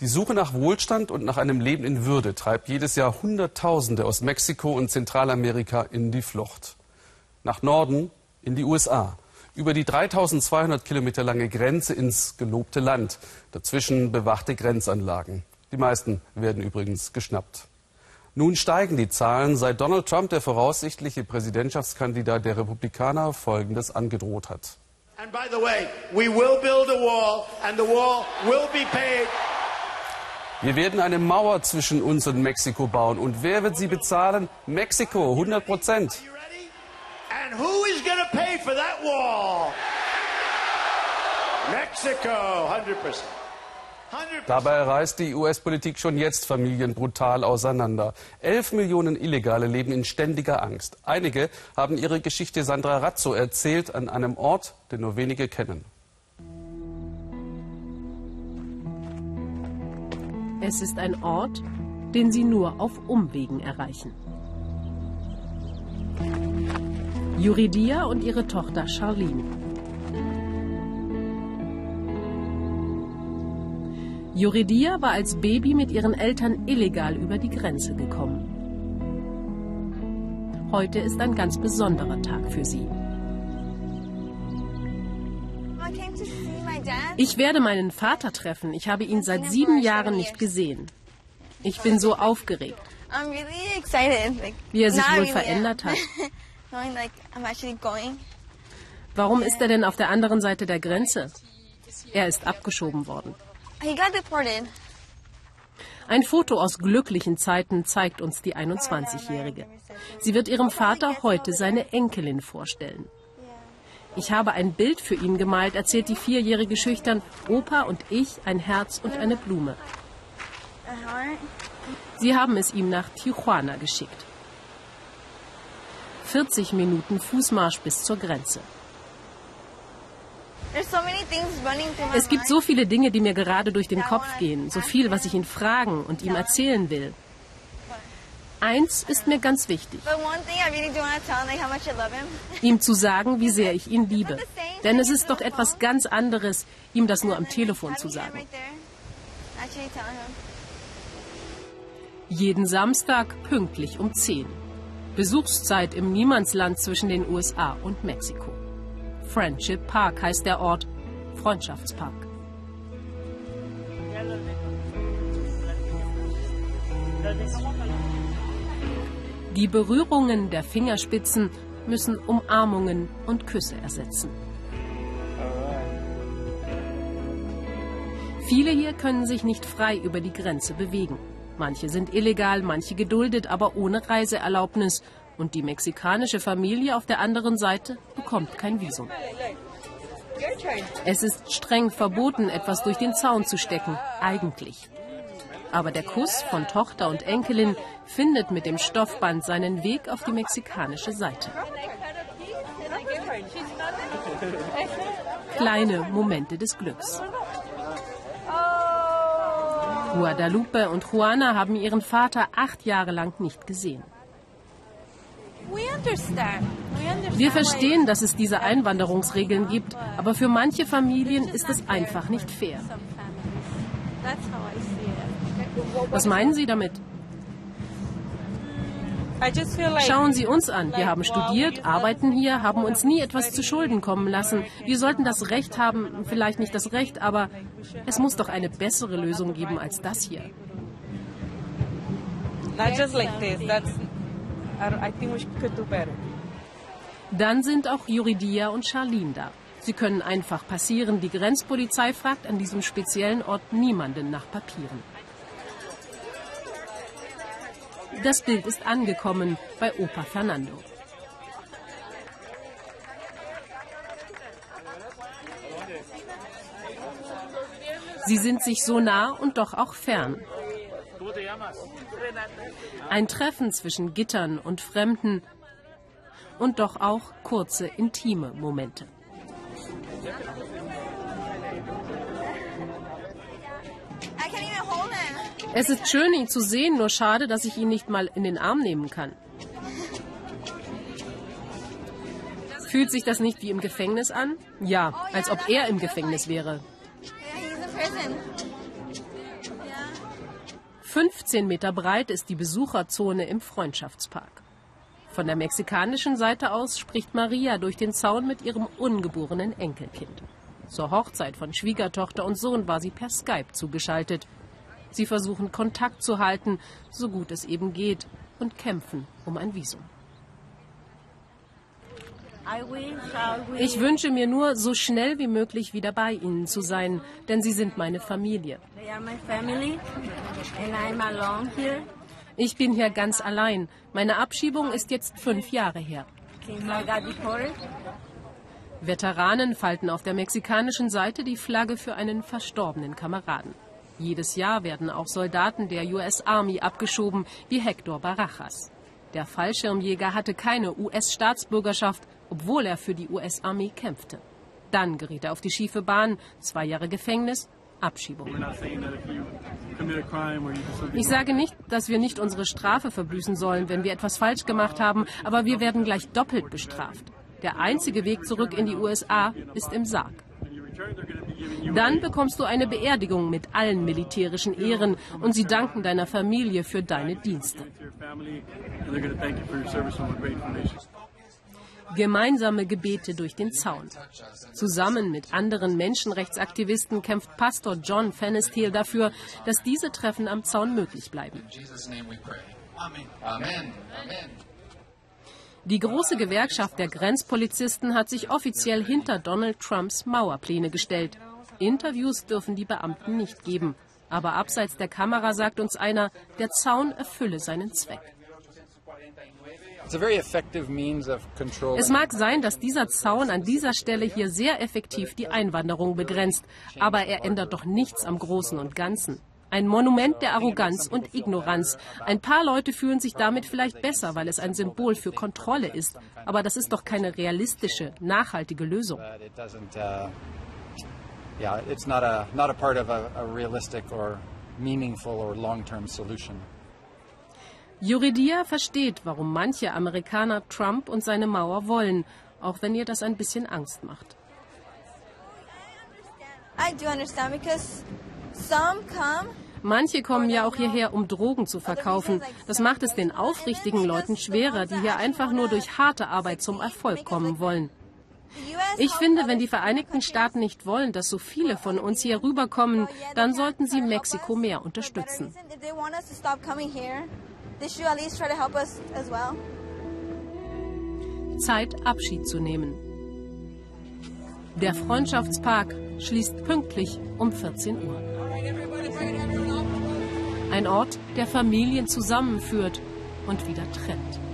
Die Suche nach Wohlstand und nach einem Leben in Würde treibt jedes Jahr Hunderttausende aus Mexiko und Zentralamerika in die Flucht. Nach Norden in die USA. Über die 3200 Kilometer lange Grenze ins gelobte Land. Dazwischen bewachte Grenzanlagen. Die meisten werden übrigens geschnappt. Nun steigen die Zahlen, seit Donald Trump, der voraussichtliche Präsidentschaftskandidat der Republikaner, Folgendes angedroht hat. And by the way, we will build a wall and the wall will be paid wir werden eine Mauer zwischen uns und Mexiko bauen. Und wer wird sie bezahlen? Mexiko, 100 Prozent. Mexico, 100 Prozent. Dabei reißt die US-Politik schon jetzt Familien brutal auseinander. Elf Millionen Illegale leben in ständiger Angst. Einige haben ihre Geschichte Sandra Razzo erzählt an einem Ort, den nur wenige kennen. Es ist ein Ort, den sie nur auf Umwegen erreichen. Yuridia und ihre Tochter Charlene. Yuridia war als Baby mit ihren Eltern illegal über die Grenze gekommen. Heute ist ein ganz besonderer Tag für sie. Ich werde meinen Vater treffen. Ich habe ihn seit sieben Jahren nicht gesehen. Ich bin so aufgeregt. Wie er sich wohl verändert hat. Warum ist er denn auf der anderen Seite der Grenze? Er ist abgeschoben worden. Ein Foto aus glücklichen Zeiten zeigt uns die 21-Jährige. Sie wird ihrem Vater heute seine Enkelin vorstellen. Ich habe ein Bild für ihn gemalt, erzählt die Vierjährige schüchtern. Opa und ich, ein Herz und eine Blume. Sie haben es ihm nach Tijuana geschickt. 40 Minuten Fußmarsch bis zur Grenze. Es gibt so viele Dinge, die mir gerade durch den Kopf gehen, so viel, was ich ihn fragen und ihm erzählen will. Eins ist mir ganz wichtig. Ihm zu sagen, wie sehr ich ihn liebe. Denn es ist doch etwas ganz anderes, ihm das nur am Telefon zu sagen. Jeden Samstag pünktlich um 10. Besuchszeit im Niemandsland zwischen den USA und Mexiko. Friendship Park heißt der Ort, Freundschaftspark. Die Berührungen der Fingerspitzen müssen Umarmungen und Küsse ersetzen. Viele hier können sich nicht frei über die Grenze bewegen. Manche sind illegal, manche geduldet, aber ohne Reiseerlaubnis. Und die mexikanische Familie auf der anderen Seite bekommt kein Visum. Es ist streng verboten, etwas durch den Zaun zu stecken, eigentlich. Aber der Kuss von Tochter und Enkelin findet mit dem Stoffband seinen Weg auf die mexikanische Seite. Kleine Momente des Glücks. Guadalupe und Juana haben ihren Vater acht Jahre lang nicht gesehen. Wir verstehen, dass es diese Einwanderungsregeln gibt, aber für manche Familien ist es einfach nicht fair. Was meinen Sie damit? Schauen Sie uns an. Wir haben studiert, arbeiten hier, haben uns nie etwas zu Schulden kommen lassen. Wir sollten das Recht haben, vielleicht nicht das Recht, aber es muss doch eine bessere Lösung geben als das hier. Dann sind auch Juridia und Charlene da. Sie können einfach passieren. Die Grenzpolizei fragt an diesem speziellen Ort niemanden nach Papieren. Das Bild ist angekommen bei Opa Fernando. Sie sind sich so nah und doch auch fern. Ein Treffen zwischen Gittern und Fremden und doch auch kurze, intime Momente. Es ist schön, ihn zu sehen, nur schade, dass ich ihn nicht mal in den Arm nehmen kann. Fühlt sich das nicht wie im Gefängnis an? Ja, als ob er im Gefängnis wäre. 15 Meter breit ist die Besucherzone im Freundschaftspark. Von der mexikanischen Seite aus spricht Maria durch den Zaun mit ihrem ungeborenen Enkelkind. Zur Hochzeit von Schwiegertochter und Sohn war sie per Skype zugeschaltet. Sie versuchen Kontakt zu halten, so gut es eben geht, und kämpfen um ein Visum. Ich wünsche mir nur, so schnell wie möglich wieder bei Ihnen zu sein, denn Sie sind meine Familie. Ich bin hier ganz allein. Meine Abschiebung ist jetzt fünf Jahre her. Veteranen falten auf der mexikanischen Seite die Flagge für einen verstorbenen Kameraden. Jedes Jahr werden auch Soldaten der US Army abgeschoben, wie Hector Barajas. Der Fallschirmjäger hatte keine US-Staatsbürgerschaft, obwohl er für die US-Armee kämpfte. Dann geriet er auf die schiefe Bahn, zwei Jahre Gefängnis, Abschiebung. Ich sage nicht, dass wir nicht unsere Strafe verbüßen sollen, wenn wir etwas falsch gemacht haben, aber wir werden gleich doppelt bestraft. Der einzige Weg zurück in die USA ist im Sarg. Dann bekommst du eine Beerdigung mit allen militärischen Ehren und sie danken deiner Familie für deine Dienste. Gemeinsame Gebete durch den Zaun. Zusammen mit anderen Menschenrechtsaktivisten kämpft Pastor John Fennestiel dafür, dass diese Treffen am Zaun möglich bleiben. Amen. Die große Gewerkschaft der Grenzpolizisten hat sich offiziell hinter Donald Trumps Mauerpläne gestellt. Interviews dürfen die Beamten nicht geben. Aber abseits der Kamera sagt uns einer, der Zaun erfülle seinen Zweck. Es mag sein, dass dieser Zaun an dieser Stelle hier sehr effektiv die Einwanderung begrenzt, aber er ändert doch nichts am Großen und Ganzen. Ein Monument der Arroganz und Ignoranz. Ein paar Leute fühlen sich damit vielleicht besser, weil es ein Symbol für Kontrolle ist. Aber das ist doch keine realistische, nachhaltige Lösung. Yeah, it's not a, not a part of a, a realistic or meaningful or long-term solution. Yuridia versteht, warum manche Amerikaner Trump und seine Mauer wollen, auch wenn ihr das ein bisschen Angst macht. I do understand because some come Manche kommen ja auch hierher, um Drogen zu verkaufen. Das macht es den aufrichtigen Leuten schwerer, die hier einfach nur durch harte Arbeit zum Erfolg kommen wollen. Ich finde, wenn die Vereinigten Staaten nicht wollen, dass so viele von uns hier rüberkommen, dann sollten sie Mexiko mehr unterstützen. Zeit, Abschied zu nehmen. Der Freundschaftspark schließt pünktlich um 14 Uhr. Ein Ort, der Familien zusammenführt und wieder trennt.